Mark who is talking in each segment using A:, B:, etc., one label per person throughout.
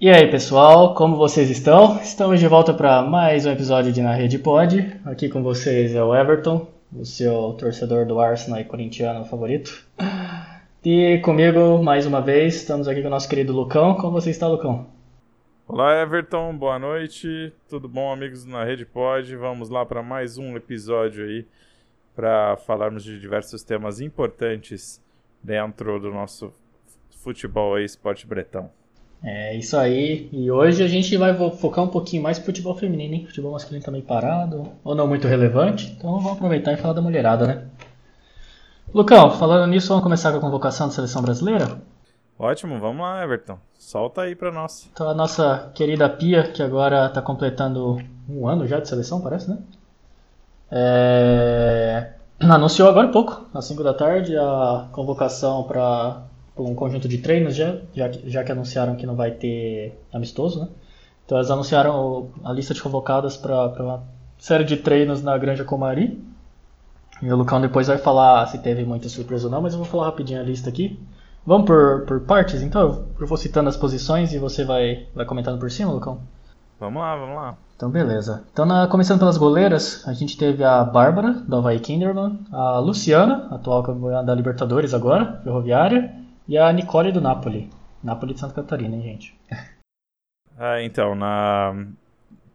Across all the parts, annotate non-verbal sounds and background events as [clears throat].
A: E aí, pessoal, como vocês estão? Estamos de volta para mais um episódio de Na Rede Pod. Aqui com vocês é o Everton, o seu torcedor do Arsenal e corintiano favorito. E comigo, mais uma vez, estamos aqui com o nosso querido Lucão. Como você está, Lucão?
B: Olá, Everton, boa noite. Tudo bom, amigos do Na Rede Pod? Vamos lá para mais um episódio aí para falarmos de diversos temas importantes dentro do nosso futebol aí, esporte bretão.
A: É isso aí. E hoje a gente vai focar um pouquinho mais no futebol feminino, hein? Futebol masculino também parado, ou não muito relevante. Então vamos aproveitar e falar da mulherada, né? Lucão, falando nisso, vamos começar com a convocação da seleção brasileira?
B: Ótimo, vamos lá, Everton. Solta aí pra nós.
A: Então a nossa querida Pia, que agora tá completando um ano já de seleção, parece, né? É... [clears throat] Anunciou agora há pouco, às 5 da tarde, a convocação para um conjunto de treinos já, já, já que anunciaram que não vai ter amistoso, né? Então eles anunciaram a lista de convocadas para uma série de treinos na Granja Comari. E o Lucão depois vai falar se teve muita surpresa ou não, mas eu vou falar rapidinho a lista aqui. Vamos por, por partes, então? Eu vou citando as posições e você vai, vai comentando por cima, Lucão?
B: Vamos lá, vamos lá.
A: Então, beleza. Então, na, começando pelas goleiras, a gente teve a Bárbara, do Havaí Kinderman, a Luciana, atual campeã da Libertadores agora, ferroviária, e a Nicole do Napoli. Napoli de Santa Catarina, hein, gente? [laughs]
B: Ah, então, na...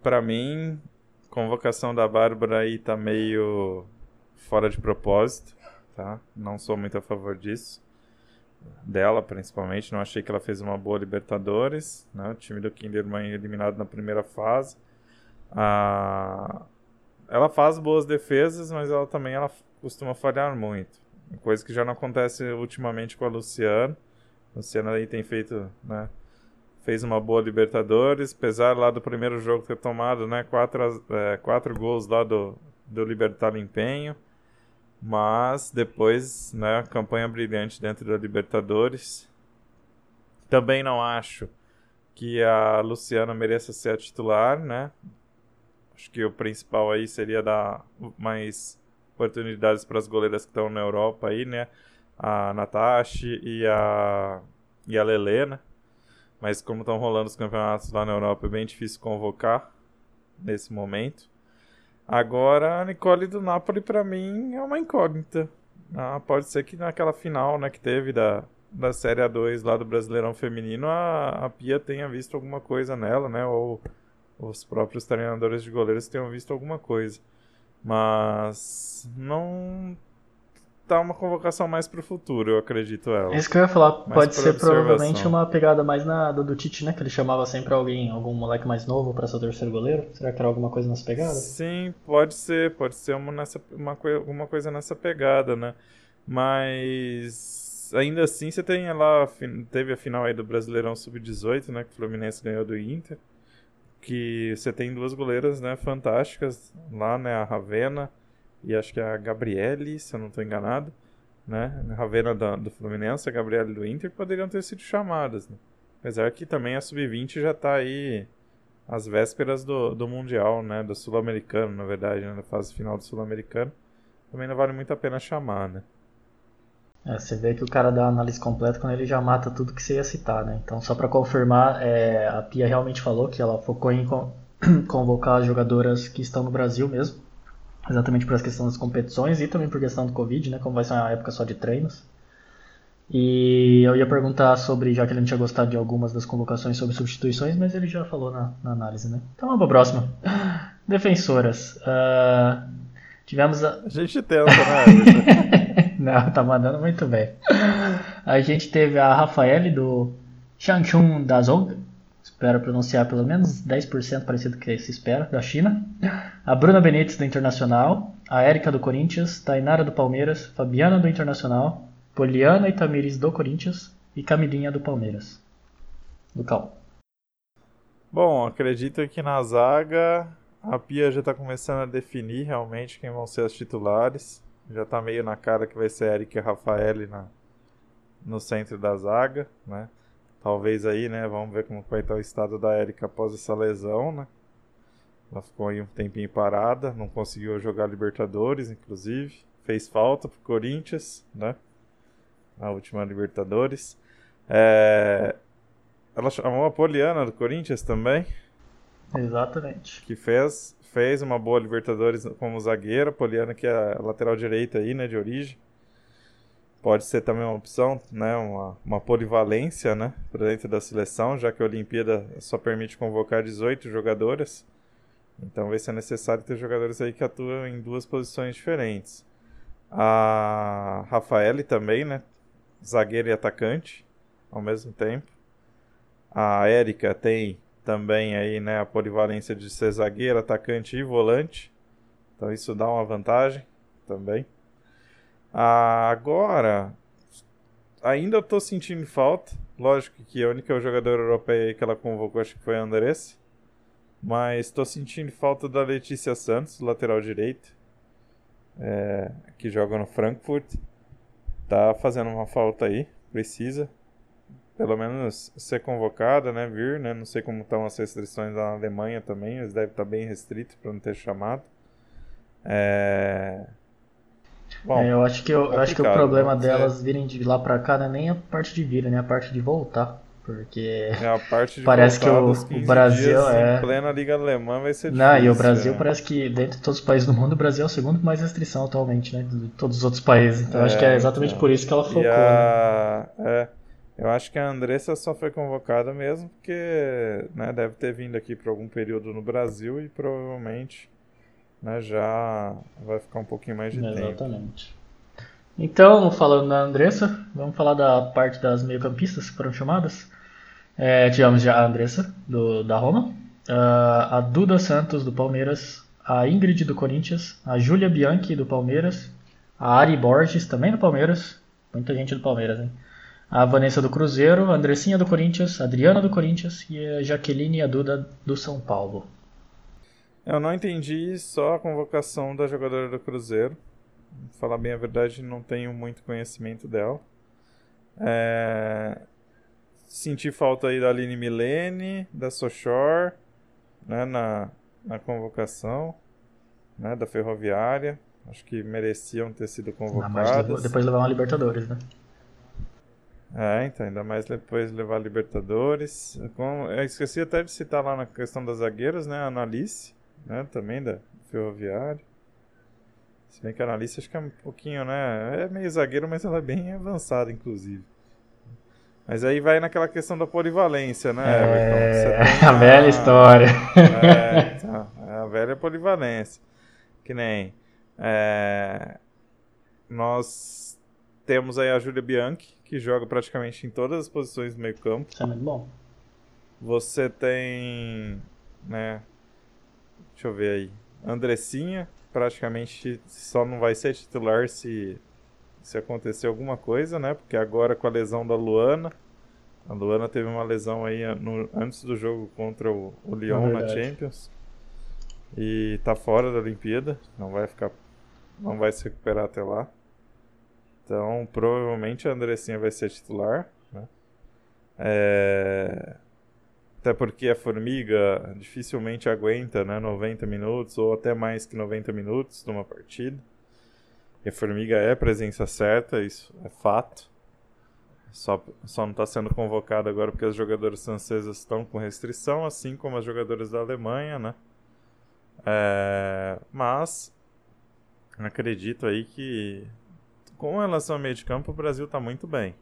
B: pra mim, convocação da Bárbara aí tá meio fora de propósito, tá? Não sou muito a favor disso. Dela, principalmente. Não achei que ela fez uma boa Libertadores, né? O time do Kinderman eliminado na primeira fase. Ah... Ela faz boas defesas, mas ela também ela costuma falhar muito. Coisa que já não acontece ultimamente com a Luciana. A Luciana aí tem feito, né? Fez uma boa Libertadores, apesar lá do primeiro jogo ter tomado, né? Quatro, é, quatro gols lá do, do Libertar Empenho. Mas depois, né? Campanha brilhante dentro da Libertadores. Também não acho que a Luciana mereça ser a titular, né? Acho que o principal aí seria dar mais oportunidades para as goleiras que estão na Europa aí, né? A Natashi e a, e a Lele, né? Mas como estão rolando os campeonatos lá na Europa, é bem difícil convocar nesse momento. Agora, a Nicole do Napoli, para mim, é uma incógnita. Ah, pode ser que naquela final né, que teve da, da Série A2 lá do Brasileirão Feminino, a, a Pia tenha visto alguma coisa nela, né? Ou os próprios treinadores de goleiros tenham visto alguma coisa. Mas não tá uma convocação mais pro futuro, eu acredito ela.
A: Isso que eu ia falar, pode ser provavelmente uma pegada mais na do, do Tite, né? Que ele chamava sempre alguém, algum moleque mais novo para ser o terceiro goleiro. Será que era alguma coisa nessa pegada?
B: Sim, pode ser, pode ser uma, nessa, uma, alguma coisa nessa pegada, né? Mas ainda assim você tem lá, teve a final aí do Brasileirão Sub-18, né? Que o Fluminense ganhou do Inter que você tem duas goleiras, né, fantásticas lá, né, a Ravena e acho que a Gabriele, se eu não estou enganado, né, a Ravena do Fluminense, a Gabriele do Inter poderiam ter sido chamadas, né? apesar que também a sub-20 já está aí às vésperas do, do mundial, né, do sul-americano, na verdade, né, na fase final do sul-americano, também não vale muito a pena chamar, né.
A: É, você vê que o cara dá a análise completa quando ele já mata tudo que você ia citar, né? Então, só para confirmar, é, a Pia realmente falou que ela focou em [clears throat] convocar as jogadoras que estão no Brasil mesmo, exatamente por essa questão das competições e também por questão do Covid, né? Como vai ser uma época só de treinos. E eu ia perguntar sobre, já que ele não tinha gostado de algumas das convocações sobre substituições, mas ele já falou na, na análise, né? Então vamos pra próxima. [laughs] Defensoras. Uh, tivemos a...
B: a gente tenta, né? [laughs]
A: Não, tá mandando muito bem. A gente teve a Rafaele do Shangchun Dazong, espero pronunciar pelo menos 10% parecido que se espera, da China. A Bruna Benítez do Internacional, a Érica do Corinthians, Tainara do Palmeiras, Fabiana do Internacional, Poliana e Tamires do Corinthians e Camilinha do Palmeiras. Do Cal.
B: Bom, acredito que na zaga a Pia já está começando a definir realmente quem vão ser os titulares. Já tá meio na cara que vai ser Eric e Rafael na, no centro da zaga, né? Talvez aí, né? Vamos ver como vai estar o estado da Erika após essa lesão, né? Ela ficou aí um tempinho parada, não conseguiu jogar Libertadores, inclusive. Fez falta pro Corinthians, né? Na última Libertadores. É... ela chamou a Poliana do Corinthians também.
A: Exatamente.
B: Que fez, fez uma boa Libertadores como zagueira. Poliana, que é lateral direita aí, né, de origem. Pode ser também uma opção, né, uma, uma polivalência, né, para dentro da seleção, já que a Olimpíada só permite convocar 18 jogadoras. Então vai ser necessário ter jogadores aí que atuam em duas posições diferentes. A Rafaele também, né, zagueira e atacante ao mesmo tempo. A Érica tem também aí, né, a polivalência de ser zagueira, atacante e volante. Então isso dá uma vantagem também. Agora, ainda estou sentindo falta. Lógico que a única jogadora europeia que ela convocou acho que foi a Andressa. Mas estou sentindo falta da Letícia Santos, lateral direito, é, que joga no Frankfurt. Tá fazendo uma falta aí, precisa pelo menos ser convocada, né, vir, né, não sei como estão as restrições na Alemanha também, eles devem estar bem restritos para não ter chamado. É...
A: Bom, é, eu acho que eu, eu acho que o problema delas virem de lá para cá não é nem a parte de vir, né, a parte de voltar, porque
B: é a parte de
A: parece que o, o Brasil é
B: em plena liga alemã vai ser
A: não,
B: difícil,
A: e o Brasil
B: né?
A: parece que dentro de todos os países do mundo o Brasil é o segundo com mais restrição atualmente, né, de todos os outros países. Então é, acho que é exatamente
B: então,
A: por isso que ela focou.
B: A... Né? É. Eu acho que a Andressa só foi convocada mesmo porque né, deve ter vindo aqui por algum período no Brasil e provavelmente né, já vai ficar um pouquinho mais de
A: Exatamente.
B: tempo.
A: Exatamente. Então, falando da Andressa, vamos falar da parte das meio-campistas que foram chamadas. É, tivemos já a Andressa, do, da Roma, a Duda Santos, do Palmeiras, a Ingrid, do Corinthians, a Júlia Bianchi, do Palmeiras, a Ari Borges, também do Palmeiras, muita gente do Palmeiras, hein? A Vanessa do Cruzeiro, a Andressinha do Corinthians, a Adriana do Corinthians e a Jaqueline e a Duda do São Paulo.
B: Eu não entendi só a convocação da jogadora do Cruzeiro. Pra falar bem a verdade, não tenho muito conhecimento dela. É... Senti falta aí da Aline Milene, da Sochor, né, na, na convocação, né, da Ferroviária. Acho que mereciam ter sido convocadas.
A: depois levar uma Libertadores, né?
B: É, então, ainda mais depois levar Libertadores. Com, eu esqueci até de citar lá na questão das zagueiras, né? A Analice, né? Também da Ferroviária. Se bem que a Analice acho que é um pouquinho, né? É meio zagueiro, mas ela é bem avançada, inclusive. Mas aí vai naquela questão da polivalência, né,
A: É, [laughs] a velha história.
B: É, [laughs] então, é a velha polivalência. Que nem. É, nós temos aí a Júlia Bianchi, que joga praticamente em todas as posições do meio campo.
A: Isso é muito bom.
B: Você tem, né, deixa eu ver aí, Andressinha, praticamente só não vai ser titular se, se acontecer alguma coisa, né, porque agora com a lesão da Luana, a Luana teve uma lesão aí no, antes do jogo contra o, o Lyon na Champions. E tá fora da Olimpíada, não vai ficar não vai se recuperar até lá. Então, provavelmente a Andressinha vai ser titular. Né? É... Até porque a Formiga dificilmente aguenta né, 90 minutos ou até mais que 90 minutos numa partida. E a Formiga é presença certa, isso é fato. Só, só não está sendo convocada agora porque as jogadoras francesas estão com restrição, assim como as jogadoras da Alemanha, né? É, mas acredito aí que com relação ao meio de campo, o Brasil está muito bem.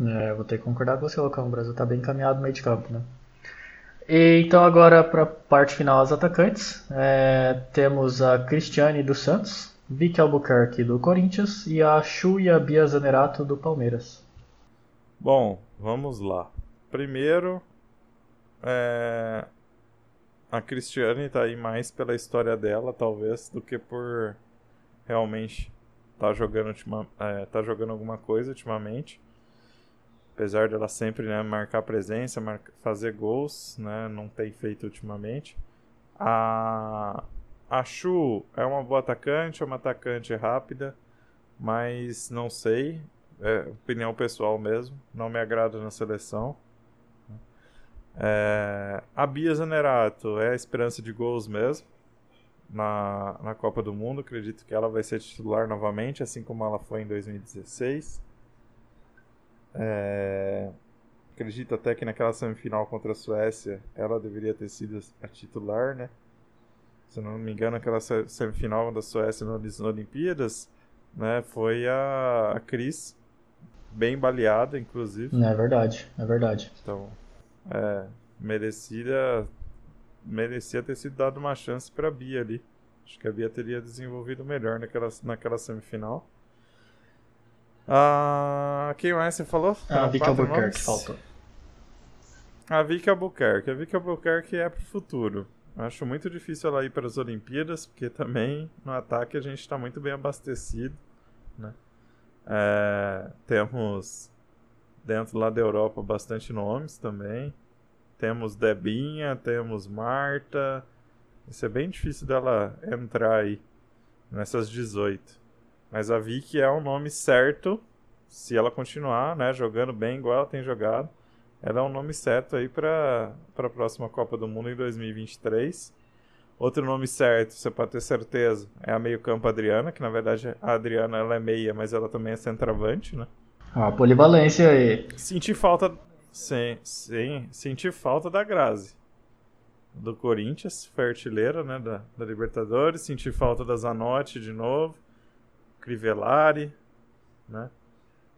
A: É, vou ter que concordar com você, Lucão. O Brasil está bem encaminhado no meio de campo, né? E, então agora para a parte final, os atacantes. É, temos a Cristiane dos Santos, Vicky Albuquerque do Corinthians e a Chuya Bia Zanerato do Palmeiras.
B: Bom, vamos lá. Primeiro, é... a Cristiane está aí mais pela história dela, talvez, do que por realmente tá jogando, ultima, é, tá jogando alguma coisa ultimamente. Apesar dela sempre né, marcar presença, marcar, fazer gols, né, não tem feito ultimamente. A, a Chu é uma boa atacante, é uma atacante rápida, mas não sei, é opinião pessoal mesmo, não me agrada na seleção. É, a Bia Zanerato é a esperança de gols mesmo na, na Copa do Mundo. Acredito que ela vai ser titular novamente, assim como ela foi em 2016. É... acredito até que naquela semifinal contra a Suécia ela deveria ter sido a titular, né? Se não me engano, aquela semifinal da Suécia nas Olimpíadas, né? Foi a, a Cris, bem baleada, inclusive.
A: É verdade, é verdade.
B: Então, é, merecida, merecia ter sido dado uma chance para a Bia ali. Acho que a Bia teria desenvolvido melhor naquela, naquela semifinal. Ah, quem mais você falou?
A: Ah, a Vicky Albuquerque faltou.
B: A Vicky Albuquerque. A Vicky Albuquerque é pro futuro. Acho muito difícil ela ir para as Olimpíadas, porque também no ataque a gente está muito bem abastecido. Né? É, temos dentro lá da Europa bastante nomes também. Temos Debinha, temos Marta. Isso é bem difícil dela entrar aí nessas 18. Mas a Vicky é o nome certo, se ela continuar, né, jogando bem igual ela tem jogado. Ela é um nome certo aí para a próxima Copa do Mundo em 2023. Outro nome certo, você pode ter certeza, é a meio-campo Adriana, que na verdade a Adriana ela é meia, mas ela também é centroavante, né?
A: Ah, polivalência aí.
B: Senti falta. Sim, sim, senti falta da Grazi. Do Corinthians, foi artilheira, né? Da, da Libertadores. Senti falta da Zanotti de novo. Crivellari, né?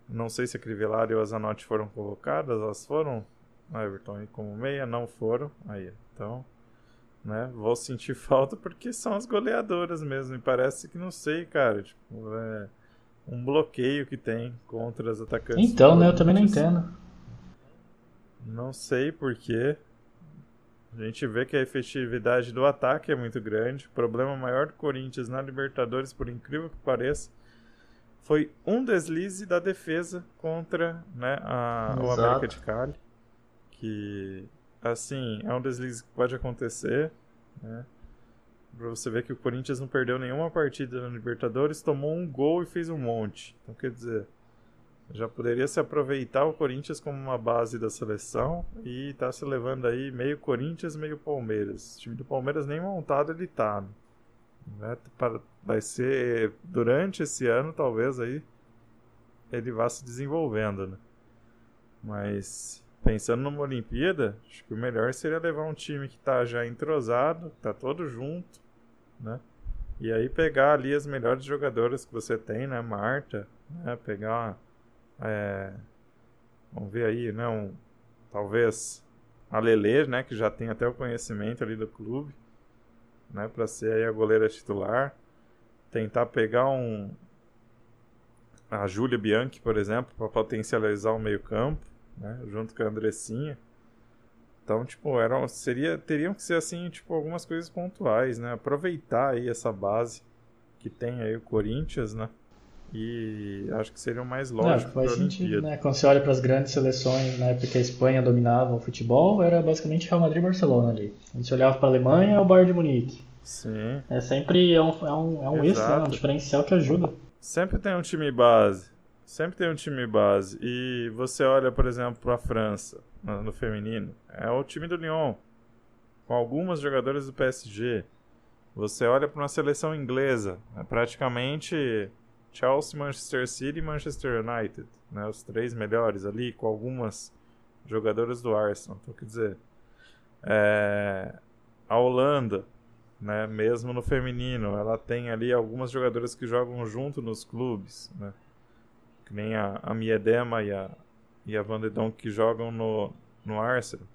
B: Não sei se a Crivellari ou a Zanotti foram convocadas, elas foram. A Everton como meia, não foram. Aí, então, né? Vou sentir [laughs] falta porque são as goleadoras mesmo. E parece que não sei, cara. Tipo, é um bloqueio que tem contra as atacantes.
A: Então, né? Eu também não entendo.
B: Não sei porquê. A gente vê que a efetividade do ataque é muito grande. O problema maior do Corinthians na Libertadores, por incrível que pareça, foi um deslize da defesa contra né, a, o América de Cali. Que, assim, é um deslize que pode acontecer. Né? Pra você ver que o Corinthians não perdeu nenhuma partida na Libertadores, tomou um gol e fez um monte. Então, quer dizer, já poderia se aproveitar o Corinthians como uma base da seleção e tá se levando aí meio Corinthians, meio Palmeiras. O time do Palmeiras nem montado ele tá. Né? Vai ser durante esse ano, talvez aí ele vá se desenvolvendo, né? Mas pensando numa Olimpíada, acho que o melhor seria levar um time que tá já entrosado, tá todo junto, né? E aí pegar ali as melhores jogadoras que você tem, né? Marta, né? Pegar é, vamos ver aí, né? Um, talvez a Lele, né? Que já tem até o conhecimento ali do clube, né? Para ser aí a goleira titular. Tentar pegar um a Júlia Bianchi, por exemplo, para potencializar o meio campo, né? Junto com a Andressinha. Então, tipo, eram, seria, teriam que ser assim, tipo, algumas coisas pontuais, né? Aproveitar aí essa base que tem aí o Corinthians, né? E acho que seria o mais lógico.
A: Não, faz sentido, né? Quando você olha para as grandes seleções, na né, época que a Espanha dominava o futebol, era basicamente Real Madrid e Barcelona ali. A gente olhava para a Alemanha, é o Bayern de Munique.
B: Sim.
A: É sempre é um, é um, é um extra, né? um diferencial que ajuda.
B: Sempre tem um time base. Sempre tem um time base. E você olha, por exemplo, para a França, no, no feminino, é o time do Lyon, com algumas jogadoras do PSG. Você olha para uma seleção inglesa, é praticamente Chelsea, Manchester City e Manchester United, né? Os três melhores ali, com algumas jogadoras do Arsenal. Então, quer dizer, é... a Holanda, né? Mesmo no feminino, ela tem ali algumas jogadoras que jogam junto nos clubes, né? Que nem a, a Miedema e a, e a Van de Donk que jogam no, no Arsenal.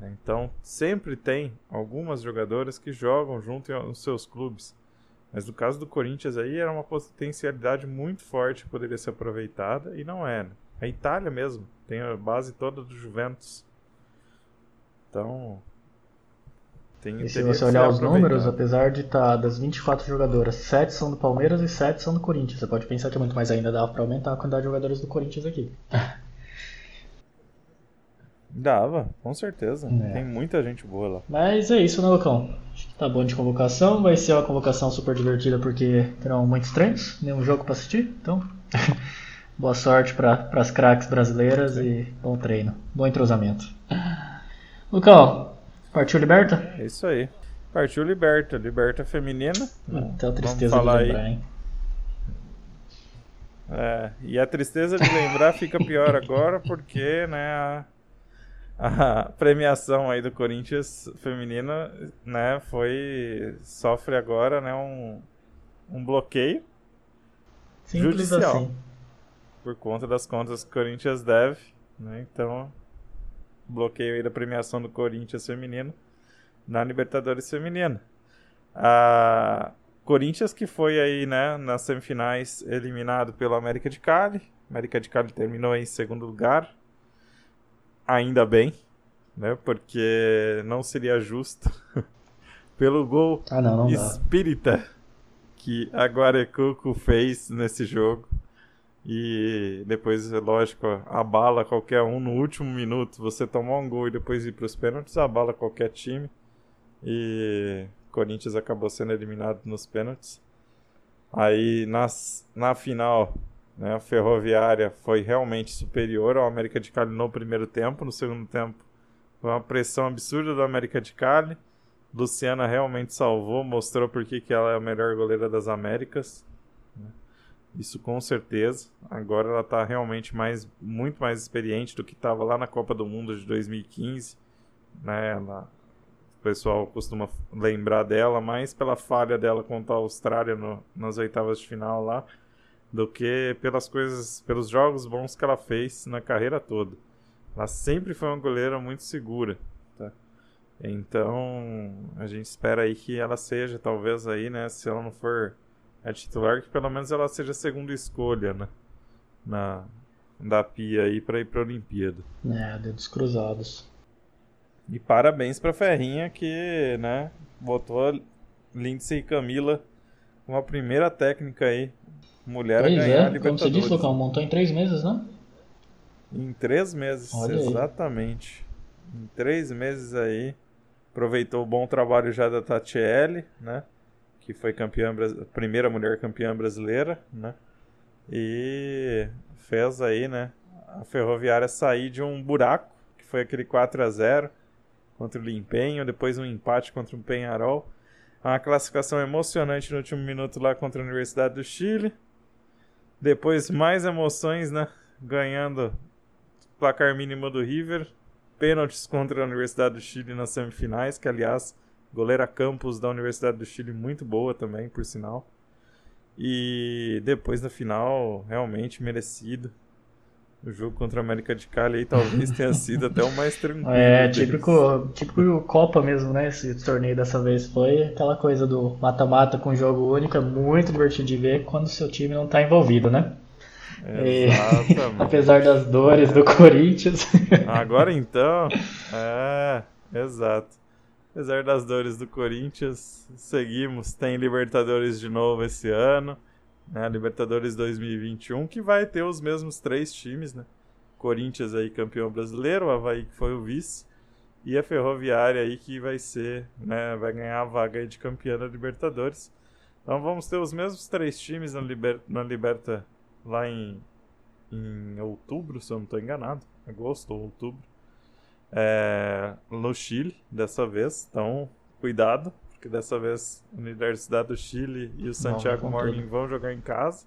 B: Então, sempre tem algumas jogadoras que jogam junto nos seus clubes. Mas no caso do Corinthians aí era uma potencialidade muito forte que poderia ser aproveitada e não é. Né? A Itália mesmo tem a base toda do Juventus. Então.
A: Tem, e se você olhar os números, apesar de estar tá, das 24 jogadoras, 7 são do Palmeiras e 7 são do Corinthians. Você pode pensar que é muito mais ainda, dava para aumentar a quantidade de jogadores do Corinthians aqui. [laughs]
B: Dava, com certeza. É. Tem muita gente boa lá.
A: Mas é isso, né, Lucão? Acho que tá bom de convocação. Vai ser uma convocação super divertida porque terão muitos treinos, nenhum jogo para assistir. Então, [laughs] boa sorte para as craques brasileiras Sim. e bom treino. Bom entrosamento. Lucão, partiu Liberta?
B: É isso aí. Partiu Liberta. Liberta feminina.
A: Até a tristeza de lembrar, aí. hein?
B: É, e a tristeza de lembrar fica pior agora porque, né, a, a premiação aí do Corinthians feminino, né, foi sofre agora, né, um, um bloqueio
A: Simples
B: judicial
A: assim.
B: por conta das contas que o Corinthians deve, né? Então, bloqueio aí da premiação do Corinthians feminino na Libertadores feminina. A Corinthians que foi aí, né, nas semifinais eliminado pelo América de Cali. América de Cali terminou em segundo lugar. Ainda bem, né? Porque não seria justo [laughs] pelo gol
A: Ah, não, não
B: espírita que a Guarecuco fez nesse jogo. E depois, lógico, abala qualquer um no último minuto. Você tomar um gol e depois ir para os pênaltis, abala qualquer time. E Corinthians acabou sendo eliminado nos pênaltis. Aí nas, na final, né, a Ferroviária foi realmente superior ao América de Cali no primeiro tempo. No segundo tempo, foi uma pressão absurda do América de Cali. Luciana realmente salvou, mostrou por que ela é a melhor goleira das Américas. né? Isso com certeza. Agora ela está realmente mais, muito mais experiente do que estava lá na Copa do Mundo de 2015. Né? Ela- o pessoal costuma lembrar dela mais pela falha dela contra a Austrália no- nas oitavas de final lá, do que pelas coisas, pelos jogos bons que ela fez na carreira toda. Ela sempre foi uma goleira muito segura. tá? Então, a gente espera aí que ela seja, talvez aí, né, se ela não for a titular, que pelo menos ela seja a segunda escolha, né, na, da Pia aí para ir para a Olimpíada.
A: É, dedos cruzados.
B: E parabéns pra Ferrinha que, né, botou Lindsay e Camila como a primeira técnica aí, mulher a
A: Pois
B: ganhar a
A: é, como
B: Libertadores.
A: você disse, Lucão, montou em três meses, né?
B: Em três meses,
A: Olha aí.
B: exatamente. Em três meses aí. Aproveitou o bom trabalho já da Tatiele, né? Que foi campeã, primeira mulher campeã brasileira, né? E fez aí, né? A Ferroviária sair de um buraco, que foi aquele 4 a 0 contra o Limpenho, depois um empate contra o Penharol. Uma classificação emocionante no último minuto lá contra a Universidade do Chile. Depois mais emoções, né? Ganhando placar mínimo do River, pênaltis contra a Universidade do Chile nas semifinais, que aliás, goleira Campos da Universidade do Chile muito boa também, por sinal. E depois na final, realmente merecido. O jogo contra a América de Cali aí talvez tenha [laughs] sido até o mais tranquilo.
A: É, típico, típico Copa mesmo, né? Esse torneio dessa vez foi aquela coisa do mata-mata com jogo único, é muito divertido de ver quando o seu time não tá envolvido, né? E-
B: Exatamente. [laughs]
A: Apesar das dores do Corinthians.
B: Agora [laughs] então, é, exato. Apesar das dores do Corinthians, seguimos. Tem Libertadores de novo esse ano, né? Libertadores 2021, que vai ter os mesmos três times, né? Corinthians aí campeão brasileiro, o Havaí que foi o vice, e a Ferroviária aí que vai ser, né? Vai ganhar a vaga de campeã da Libertadores. Então vamos ter os mesmos três times na, Liber, na Liberta lá em, em outubro, se eu não estou enganado. Agosto ou outubro. É, no Chile, dessa vez. Então, cuidado, porque dessa vez a Universidade do Chile e o Santiago
A: com
B: Morning
A: tudo.
B: vão jogar em casa,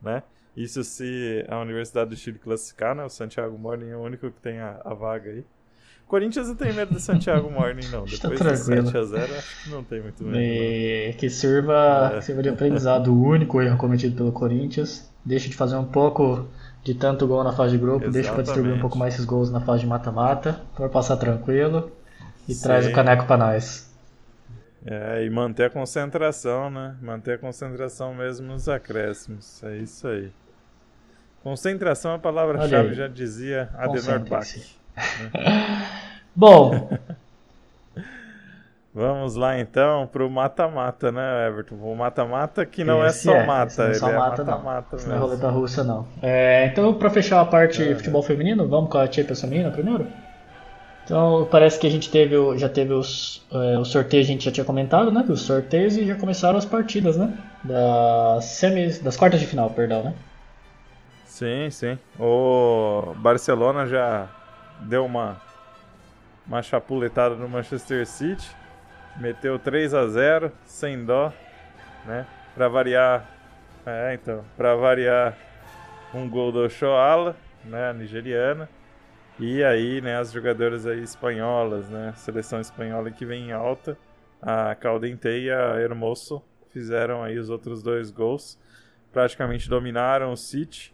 B: né? Isso se a Universidade do Chile classificar, né? O Santiago Morning é o único que tem a, a vaga aí. Corinthians não tem medo do Santiago Morning, não.
A: Está [laughs]
B: Depois
A: tranquilo.
B: 7x0, acho que não tem muito medo. não.
A: E que sirva,
B: É.
A: que sirva de aprendizado o único erro cometido pelo Corinthians. Deixa de fazer um pouco de tanto gol na fase de grupo, deixa para distribuir um
B: Exatamente.
A: pouco mais esses gols na fase de mata-mata, para passar tranquilo e
B: Sim.
A: traz o caneco para nós.
B: É, e manter a concentração, né? Manter a concentração mesmo nos acréscimos. É isso aí. Concentração é a palavra-chave, já dizia Adenor Bach.
A: Concentrem-se. [laughs] Bom, [laughs]
B: Vamos lá então pro mata-mata, né, Everton? O mata-mata que não
A: Esse
B: é só
A: é,
B: mata,
A: não é
B: ele
A: só
B: é
A: mata, não.
B: mata-mata
A: Isso não é
B: mesmo.
A: roleta russa, não. É, então, para fechar a parte
B: É,
A: futebol feminino, vamos com a Champions feminina primeiro? Então, parece que a gente teve, já teve os, é, o sorteio, a gente já tinha comentado, né? Os sorteios e já começaram as partidas, né? Das semis, das quartas de final, perdão, né?
B: Sim, sim. O Barcelona já deu uma, uma chapuletada no Manchester City. Meteu 3 a 0 sem dó, né? Pra variar. É, então, pra variar, um gol do Ochoala, né, a nigeriana. E aí, né, as jogadoras aí espanholas, né, seleção espanhola que vem em alta, a Caldente e a Hermoso fizeram aí os outros dois gols, praticamente dominaram o City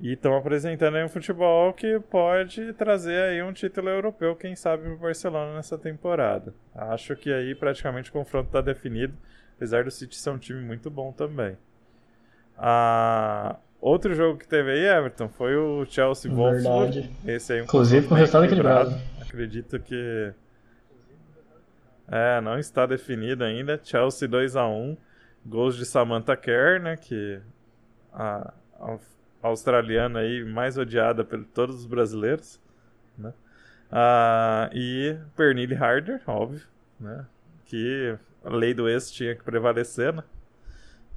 B: e estão apresentando aí um futebol que pode trazer aí um título europeu, quem sabe para o Barcelona nessa temporada. Acho que aí praticamente o confronto está definido, apesar do City ser um time muito bom também. Ah, outro jogo que teve aí, Everton, foi o Chelsea Wolfsburg.
A: Esse aí, um Inclusive com o resultado equilibrado.
B: Acredito que é, não está definido ainda. Chelsea 2 a 1 gols de Samantha Kerr, né, que a, a australiana aí mais odiada por todos os brasileiros, né? Ah, e Pernille Harder, óbvio, né? Que a lei do ex tinha que prevalecer, né?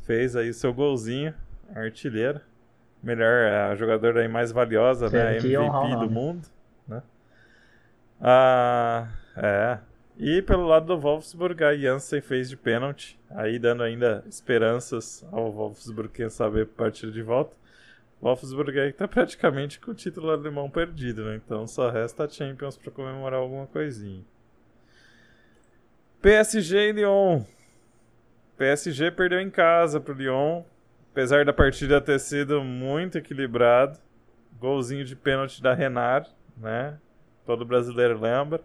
B: Fez aí seu golzinho, artilheira. Melhor, a jogadora aí mais valiosa, né? MVP do mundo, né? Ah, é. E pelo lado do Wolfsburg, a Janssen fez de pênalti, aí dando ainda esperanças ao Wolfsburg, quem sabe, partir de volta. Wolfsburg aí tá praticamente com o título alemão perdido, né? Então só resta a Champions para comemorar alguma coisinha. PSG e Lyon. PSG perdeu em casa pro Lyon, apesar da partida ter sido muito equilibrado. Golzinho de pênalti da Renard, né? Todo brasileiro lembra.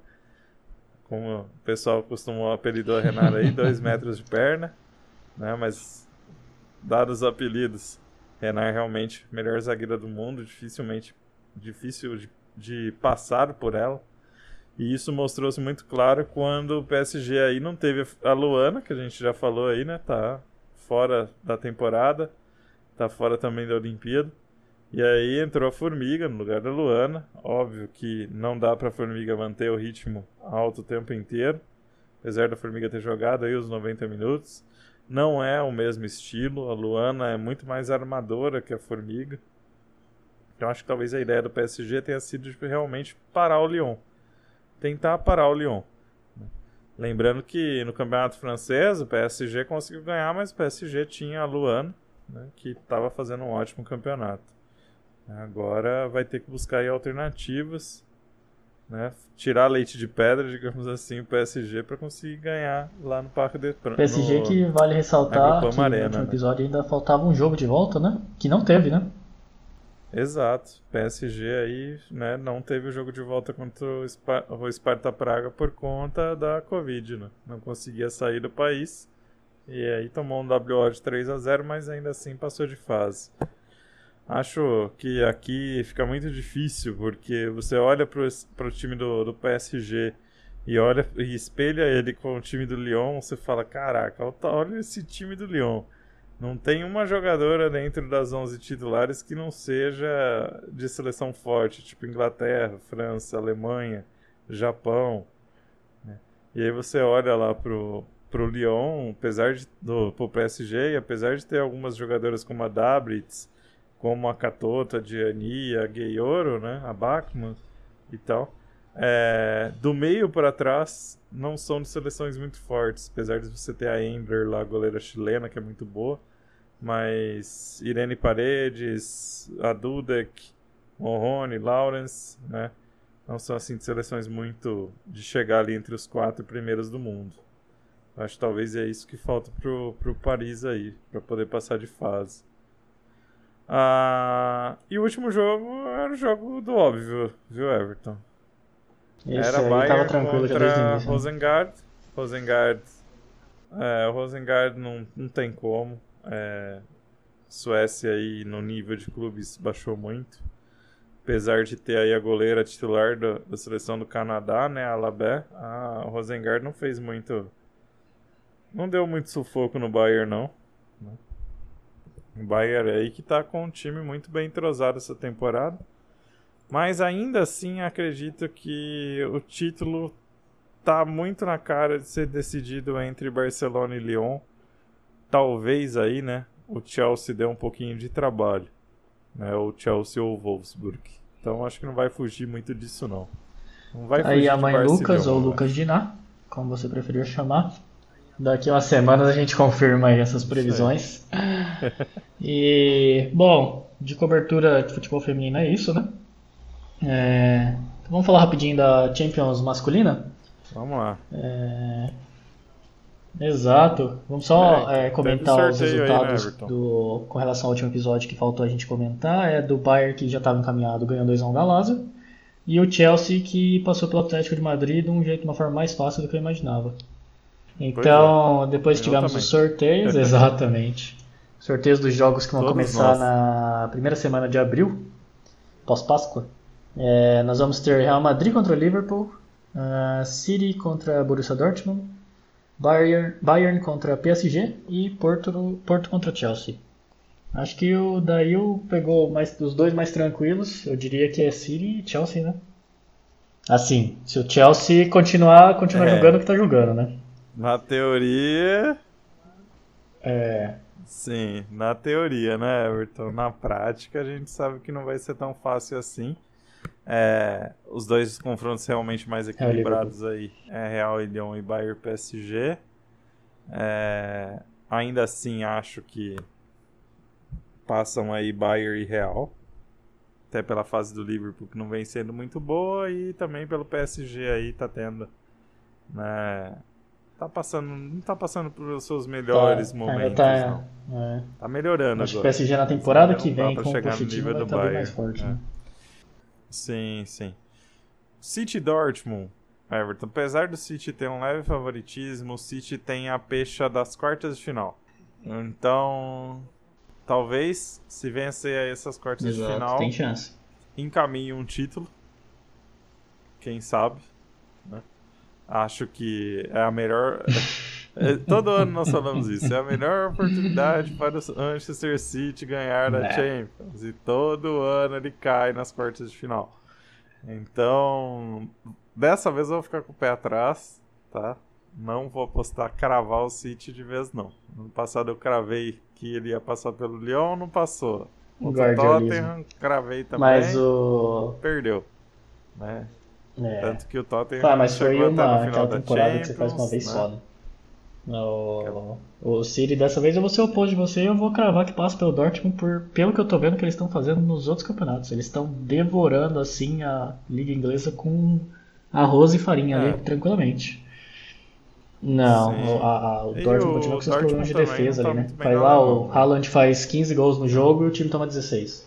B: Como o pessoal costumou apelidar a Renard aí, dois [laughs] metros de perna, né? Mas dados os apelidos, Renan é realmente melhor zagueira do mundo, dificilmente difícil de, de passar por ela. E isso mostrou-se muito claro quando o PSG aí não teve a Luana, que a gente já falou aí, né? Tá fora da temporada, tá fora também da Olimpíada. E aí entrou a Formiga no lugar da Luana. Óbvio que não dá para a Formiga manter o ritmo alto o tempo inteiro, apesar da Formiga ter jogado aí os 90 minutos. Não é o mesmo estilo. A Luana é muito mais armadora que a Formiga. Então acho que talvez a ideia do PSG tenha sido de realmente parar o Lyon. Tentar parar o Lyon. Lembrando que no campeonato francês o PSG conseguiu ganhar, mas o PSG tinha a Luana, né, que estava fazendo um ótimo campeonato. Agora vai ter que buscar alternativas né, tirar leite de pedra, [laughs] digamos assim, o PSG para conseguir ganhar lá no Parque de
A: França. PSG no, que vale ressaltar que Arena, no último né? episódio ainda faltava um jogo de volta, né? Que não teve, né?
B: Exato. PSG aí, né, não teve o jogo de volta contra o, Sp o Sparta Praga por conta da Covid, né? Não conseguia sair do país. E aí tomou um WO de 3 a 0, mas ainda assim passou de fase. Acho que aqui fica muito difícil, porque você olha para o time do, do PSG e olha e espelha ele com o time do Lyon, você fala, caraca, olha esse time do Lyon. Não tem uma jogadora dentro das 11 titulares que não seja de seleção forte, tipo Inglaterra, França, Alemanha, Japão. Né? E aí você olha lá pro, pro Lyon, apesar de, do pro PSG, apesar de ter algumas jogadoras como a Dabritz, como a Katota, a Diani, a Gayoro, né, a Bachmann e tal, é, do meio para trás não são de seleções muito fortes, apesar de você ter a Ember lá, a goleira chilena, que é muito boa, mas Irene Paredes, a Dudek, Morrone, Lawrence, né, não são assim de seleções muito de chegar ali entre os quatro primeiros do mundo. Acho que talvez é isso que falta pro, pro Paris aí, para poder passar de fase. Ah, e o último jogo era o jogo do óbvio, viu, Everton?
A: Esse era Bayern tava tranquilo
B: contra né? Rosengard. Rosengard. É, o Rosengard não, não tem como. É, Suécia aí no nível de clubes baixou muito. Apesar de ter aí a goleira titular da, seleção do Canadá, né, a Labé, a Rosengard não fez muito. Não deu muito sufoco no Bayern, não. Né? O Bayern aí que está com um time muito bem entrosado essa temporada. Mas ainda assim acredito que o título tá muito na cara de ser decidido entre Barcelona e Lyon. Talvez aí, né, o Chelsea dê um pouquinho de trabalho, né, o Chelsea ou o Wolfsburg. Então acho que não vai fugir muito disso não.
A: Não vai aí a mãe Lucas ou Lucas Diná, como você preferir chamar, Daqui umas semanas a gente confirma aí essas previsões. [laughs] e, bom, de cobertura de futebol feminino é isso, né? É, então vamos falar rapidinho da Champions masculina?
B: Vamos lá.
A: É, exato. Vamos só é, comentar os resultados aí, né, do, com relação ao último episódio que faltou a gente comentar. É do Bayern que já estava encaminhado, ganhou 2x1 da Lazio. E o Chelsea que passou pelo Atlético de Madrid de um jeito, de uma forma mais fácil do que eu imaginava. Então, é. depois tivemos os sorteios, [laughs] exatamente. Sorteios dos jogos que vão Todos começar nós. na primeira semana de abril, pós-Páscoa. É, nós vamos ter Real Madrid contra o Liverpool, uh, City contra Borussia Dortmund, Bayern, Bayern contra PSG e Porto, Porto contra Chelsea. Acho que o Dail pegou mais, os dois mais tranquilos. Eu diria que é City e Chelsea, né? Assim, se o Chelsea continuar, continuar é. jogando o que tá jogando, né?
B: Na teoria.
A: É.
B: Sim, na teoria, né, Everton? Na prática, a gente sabe que não vai ser tão fácil assim. É, os dois confrontos realmente mais equilibrados é aí é Real e Lyon e Bayern PSG. É, ainda assim, acho que passam aí Bayern e Real. Até pela fase do Liverpool que não vem sendo muito boa e também pelo PSG aí tá tendo, né, tá passando, não tá passando pelos seus melhores tá, momentos, tá, é.
A: tá
B: melhorando
A: Acho
B: agora.
A: que o PSG na temporada que vem com o Pochettino vai estar tá bem mais forte, é. né?
B: Sim, sim. City Dortmund, Everton, apesar do City ter um leve favoritismo, o City tem a pecha das quartas de final. Então, talvez, se vencer essas quartas Exato, de final,
A: tem chance.
B: encaminhe um título. Quem sabe, né? Acho que é a melhor. É, todo ano nós falamos isso. É a melhor oportunidade para o Manchester City ganhar a é. Champions. E todo ano ele cai nas quartas de final. Então, dessa vez eu vou ficar com o pé atrás, tá? Não vou apostar cravar o City de vez, não. No passado eu cravei que ele ia passar pelo Lyon, não passou. O Tottenham, cravei também.
A: Mas o.
B: Perdeu. Né? É. Tanto que o Tottenham
A: tá, mas foi uma, aquela temporada que você faz uma vez né? só, né? O, o City dessa vez eu vou ser oposto de você e eu vou cravar que passa pelo Dortmund por, pelo que eu tô vendo que eles estão fazendo nos outros campeonatos. Eles estão devorando assim a liga inglesa com arroz e farinha é. ali tranquilamente. Não, a, a, o Dortmund continua com seus problemas de defesa tá ali, né? Vai lá, o Haaland faz 15 gols no jogo e o time toma 16.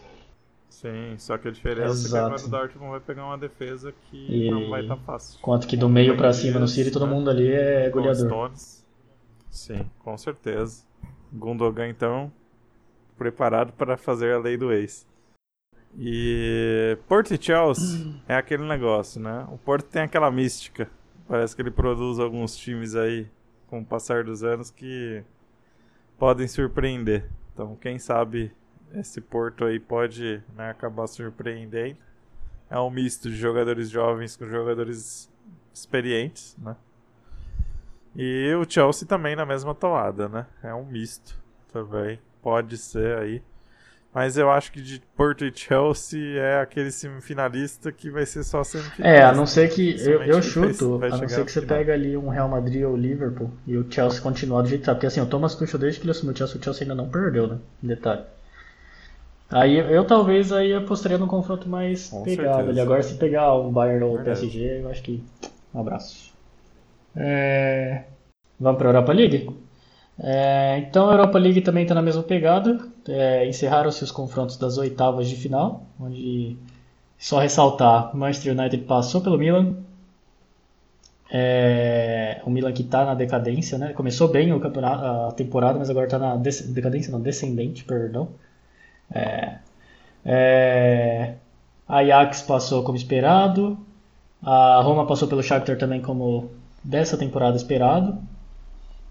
B: Sim, só que a diferença Exato. é que o Dortmund vai pegar uma defesa que e... não vai estar tá fácil.
A: Quanto que do meio para cima no City, todo né? mundo ali é goleador.
B: Sim, com certeza. Gundogan, então, preparado para fazer a lei do ex. E Porto e Chelsea é aquele negócio, né? O Porto tem aquela mística. Parece que ele produz alguns times aí, com o passar dos anos, que podem surpreender. Então, quem sabe esse Porto aí pode né, acabar surpreendendo. É um misto de jogadores jovens com jogadores experientes, né? E o Chelsea também na mesma toada, né? É um misto também. Pode ser aí. Mas eu acho que de Porto e Chelsea é aquele semifinalista que vai ser só semifinalista.
A: É, a não ser que. Eu, eu chuto, a não ser que você pega ali um Real Madrid ou Liverpool e o Chelsea continuar do jeito que tá. Porque assim, o Thomas Tuchel, desde que ele assumiu o Chelsea, o Chelsea ainda não perdeu, né? Detalhe. Aí eu talvez aí apostaria num confronto mais Com pegado certeza. ali. Agora se pegar um Bayern ou o PSG, eu acho que. Um abraço. É... Vamos para a Europa League? É... Então a Europa League também está na mesma pegada. É... Encerraram-se os confrontos das oitavas de final, onde só ressaltar, Manchester United passou pelo Milan. É... O Milan que está na decadência, né? Começou bem o campeonato, a temporada, mas agora está na decadência, não, descendente, perdão. É, é, Ajax passou como esperado. A Roma passou pelo Shakhtar também como dessa temporada esperado.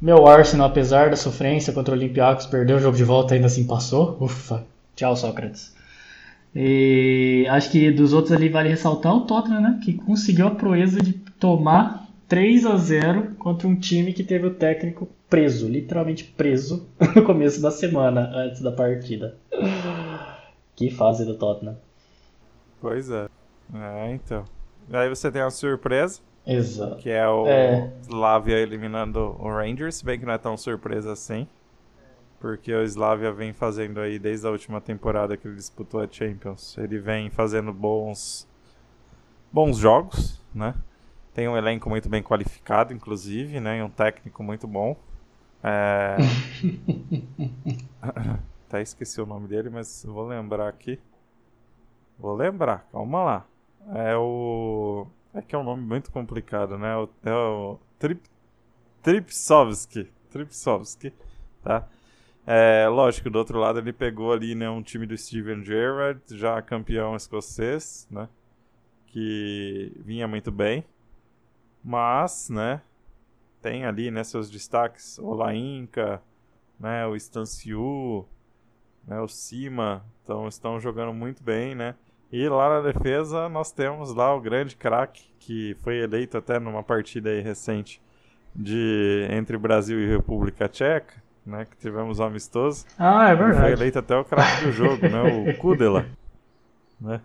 A: Meu Arsenal, apesar da sofrência contra o Olympiacos, perdeu o jogo de volta ainda assim passou. Ufa, tchau Sócrates. E acho que dos outros ali vale ressaltar o Tottenham, né? Que conseguiu a proeza de tomar 3 a 0 contra um time que teve o técnico preso, literalmente preso, [laughs] no começo da semana, antes da partida. Que fase do Tottenham.
B: Pois é. É, então. Aí você tem a surpresa.
A: Exato.
B: Que é o é. Slavia eliminando o Rangers, bem que não é tão surpresa assim. porque o Slavia vem fazendo aí desde a última temporada que ele disputou a Champions. Ele vem fazendo bons bons jogos, né? Tem um elenco muito bem qualificado, inclusive, né? E um técnico muito bom. É... [laughs] Até esqueci o nome dele, mas vou lembrar aqui. Vou lembrar, calma lá. É o. É que é um nome muito complicado, né? É o Trip... Tripsovski. Tripsovski, tá? É, lógico, do outro lado ele pegou ali né, um time do Steven Gerrard, já campeão escocês, né? Que vinha muito bem. Mas, né? Tem ali né, seus destaques. O Lainca, né, o Stanciu, né, o Cima. Então estão jogando muito bem, né? E lá na defesa nós temos lá o grande craque que foi eleito até numa partida aí recente de entre Brasil e República Tcheca, né, que tivemos um amistoso.
A: Ah, é verdade.
B: Foi eleito até o craque do jogo, né, o [laughs] Kudela, né?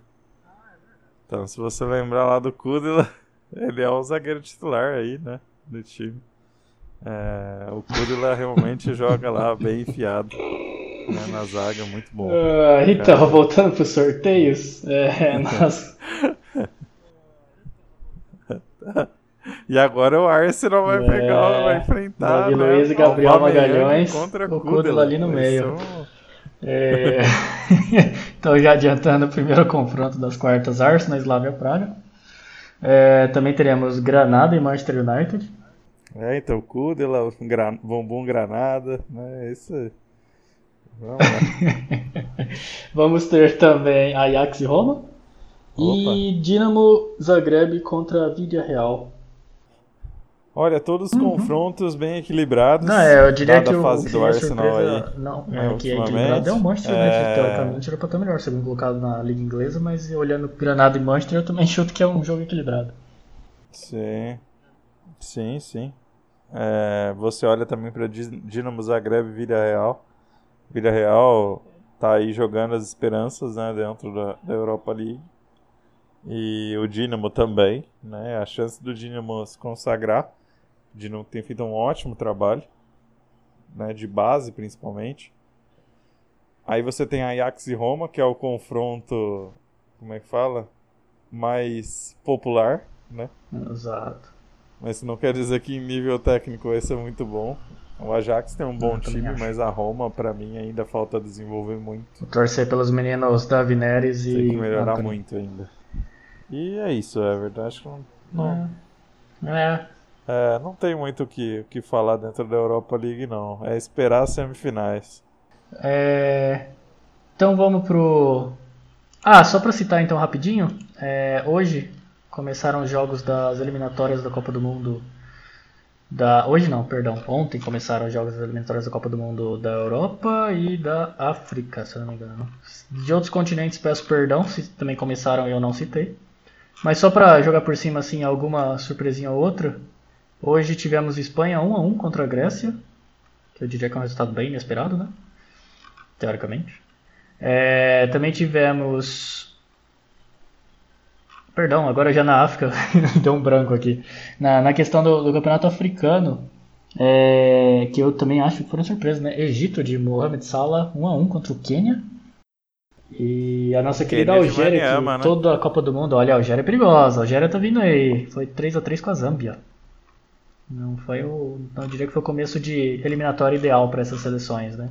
B: Então, se você lembrar lá do Kudela, [laughs] ele é o zagueiro titular aí, né, do time. É, o Kudela realmente joga lá bem enfiado né, na zaga, muito bom.
A: Uh, então, Cara. voltando para os sorteios, é, [laughs] nós...
B: E agora o Arsenal vai é, pegar, vai enfrentar.
A: Davi
B: né,
A: Luiz e Gabriel Magalhães contra o Kudela ali no meio. É... [laughs] então, já adiantando o primeiro confronto das quartas, Arsenal e Slavia Praga. É, também teremos Granada e Manchester United.
B: É, então, Kudela, gran... Bumbum Granada, né? É isso aí. Vamos lá. [laughs]
A: Vamos ter também Ajax e Roma. Opa. E Dinamo Zagreb contra Vidia Real.
B: Olha, todos os uhum. confrontos bem equilibrados.
A: Não, é, eu diria que
B: a fase
A: o,
B: do Arsenal
A: surpresa, aí. Não, é, que é equilibrado é o Manchester United, é... teoricamente era pra estar melhor, segundo colocado na Liga Inglesa, mas olhando Granada e Manchester, eu também chuto que é um jogo equilibrado.
B: Sim, sim, sim. É, você olha também para Dinamo Zagreb e Vila Real. Vila Real tá aí jogando as esperanças né, dentro da, da Europa League. E o Dinamo também, né? A chance do Dinamo se consagrar de não ter feito um ótimo trabalho, né, de base principalmente. Aí você tem Ajax e Roma, que é o confronto, como é que fala? Mais popular, né?
A: Exato.
B: Mas isso não quer dizer que em nível técnico vai ser muito bom. O Ajax tem um bom time, mas a Roma, para mim, ainda falta desenvolver muito.
A: Vou torcer pelos meninos Davi Neres e.
B: Tem que melhorar Antony. muito ainda. E é isso, é verdade. Acho que não. não...
A: É.
B: É, não tem muito o que, que falar dentro da Europa League, não. É esperar as semifinais.
A: É... Então vamos pro. Ah, só para citar então rapidinho. É... Hoje começaram os jogos das eliminatórias da Copa do Mundo. Da... Hoje não, perdão. Ontem começaram os jogos das eliminatórias da Copa do Mundo da Europa e da África, se não me engano. De outros continentes peço perdão se também começaram e eu não citei. Mas só para jogar por cima assim alguma surpresinha ou outra, Hoje tivemos Espanha 1 a 1 contra a Grécia, que eu diria que é um resultado bem inesperado, né? Teoricamente. É, também tivemos. Perdão, agora já na África, [laughs] deu um branco aqui. Na, na questão do, do campeonato africano, é, que eu também acho que foram surpresas, né? Egito de Mohamed Salah 1 a 1 contra o Quênia. E a nossa querida Algéria, que né? toda a Copa do Mundo, olha, a Algéria é perigosa, a Algéria tá vindo aí. Foi 3 a 3 com a Zâmbia. Não foi o, não diria que foi o começo de eliminatório ideal para essas seleções, né?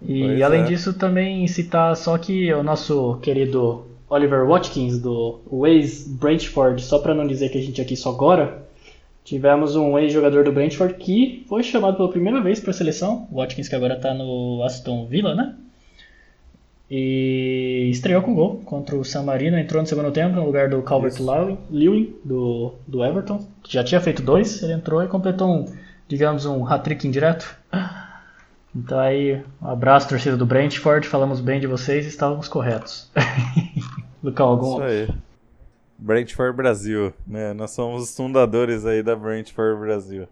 A: E pois além é. disso também citar só que o nosso querido Oliver Watkins do Waze Brentford, só para não dizer que a gente aqui só agora, tivemos um ex-jogador do Brentford que foi chamado pela primeira vez para a seleção, Watkins que agora está no Aston Villa, né? E estreou com gol contra o San Marino, entrou no segundo tempo no lugar do Calvert Lewin, do, do Everton, que já tinha feito dois, ele entrou e completou um, digamos, um hat-trick indireto. Então aí, um abraço torcida do Brentford, falamos bem de vocês e estávamos corretos. [laughs] Lucão, algum...
B: Isso aí. Brentford Brasil, né? Nós somos os fundadores aí da Brentford Brasil.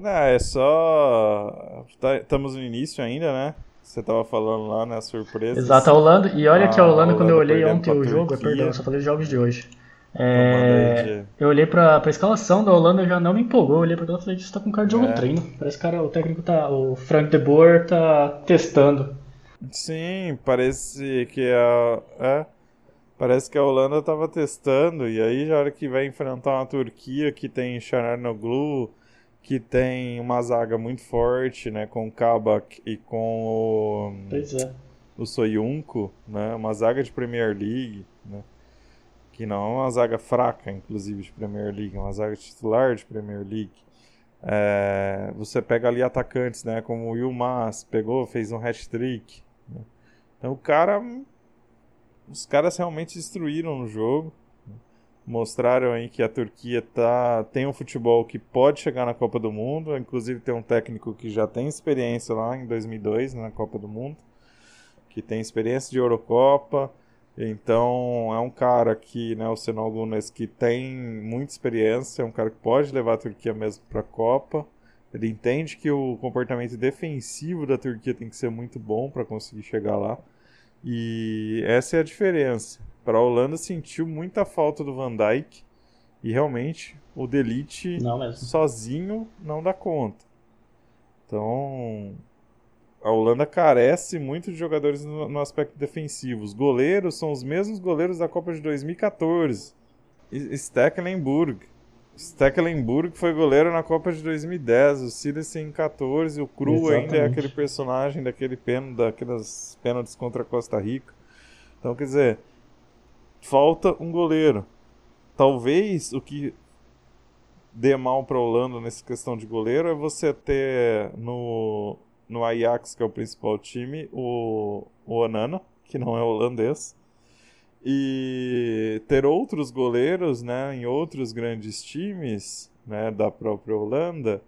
B: Não, [laughs] é só. Tá, estamos no início ainda, né? Você tava falando lá, né? Surpresa.
A: Exato, a Holanda. E olha que a Holanda, Holanda quando eu olhei ontem o jogo, perdão, eu só falei os jogos de hoje. É, eu olhei pra, pra escalação da Holanda já não me empolgou. Eu olhei pra ela e falei, isso tá com cara de jogo é. treino. Parece que cara, o técnico tá. O Frank de Boer tá testando.
B: Sim, parece que a. É, parece que a Holanda tava testando. E aí, já hora que vai enfrentar uma Turquia que tem Chanarnoglu, que tem uma zaga muito forte, né? Com o Kabak e com
A: o. Pois é.
B: O Soyuncu, né? Uma zaga de Premier League, né? Que não é uma zaga fraca, inclusive, de Premier League, é uma zaga titular de Premier League. É, você pega ali atacantes, né, como o Yilmaz, pegou, fez um hat-trick. Né? Então o cara... Os caras realmente destruíram o jogo. Né? Mostraram aí que a Turquia tá, tem um futebol que pode chegar na Copa do Mundo. Inclusive tem um técnico que já tem experiência lá em 2002 na Copa do Mundo. Que tem experiência de Eurocopa então é um cara que, né, o Senol Gunes, que tem muita experiência, é um cara que pode levar a Turquia mesmo para a Copa. Ele entende que o comportamento defensivo da Turquia tem que ser muito bom para conseguir chegar lá. E essa é a diferença. Para a Holanda sentiu muita falta do Van Dijk e realmente o Delite sozinho não dá conta. Então, a Holanda carece muito de jogadores no, no, aspecto defensivo. Os goleiros são os mesmos goleiros da Copa de 2014. Stecklenburg. Stecklenburg foi goleiro na Copa de 2010, o Silas em 14, o Cru Exatamente. ainda é aquele personagem daquele pênalti, daquelas pênaltis contra a Costa Rica. Então, quer dizer, falta um goleiro. Talvez o que dê mal para a Holanda nessa questão de goleiro é você ter no no Ajax, que é o principal time, o, o Onana, que não é holandês. E ter outros goleiros né, em outros grandes times né, da própria Holanda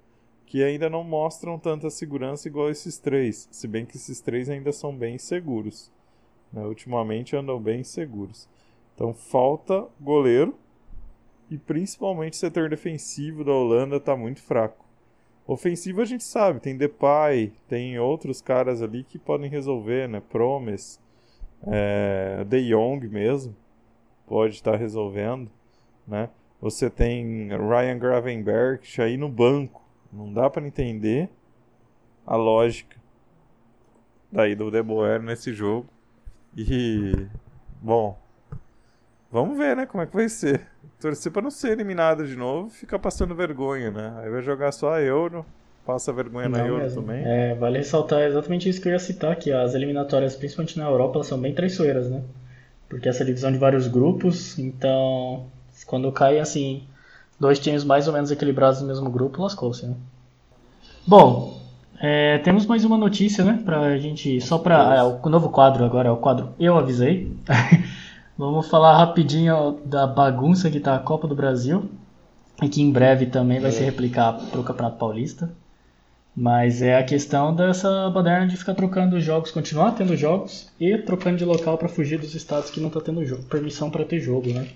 B: que ainda não mostram tanta segurança igual esses três. Se bem que esses três ainda são bem seguros. Né, ultimamente andam bem seguros. Então falta goleiro e principalmente o setor defensivo da Holanda está muito fraco. Ofensivo a gente sabe, tem Depay, tem outros caras ali que podem resolver, né? Promes, é, De Jong mesmo, pode estar resolvendo, né? Você tem Ryan Gravenberg aí no banco, não dá para entender a lógica daí do De Boer nesse jogo. E, bom, vamos ver, né, como é que vai ser torcer pra não ser eliminado de novo ficar passando vergonha, né? Aí vai jogar só a Euro, passa vergonha não na Euro mesmo. também.
A: É, vale ressaltar exatamente isso que eu ia citar, que as eliminatórias, principalmente na Europa, elas são bem traiçoeiras, né? Porque essa divisão de vários grupos, então quando cai assim, dois times mais ou menos equilibrados no mesmo grupo, lascou-se, né? Bom, é, temos mais uma notícia, né? Pra gente. Só pra. É, o novo quadro agora é o quadro Eu Avisei. [laughs] Vamos falar rapidinho da bagunça que tá a Copa do Brasil e que em breve também vai se é. replicar para o Campeonato Paulista. Mas é a questão dessa baderna de ficar trocando jogos, continuar tendo jogos e trocando de local para fugir dos estados que não tá tendo jogo, permissão para ter jogo, né?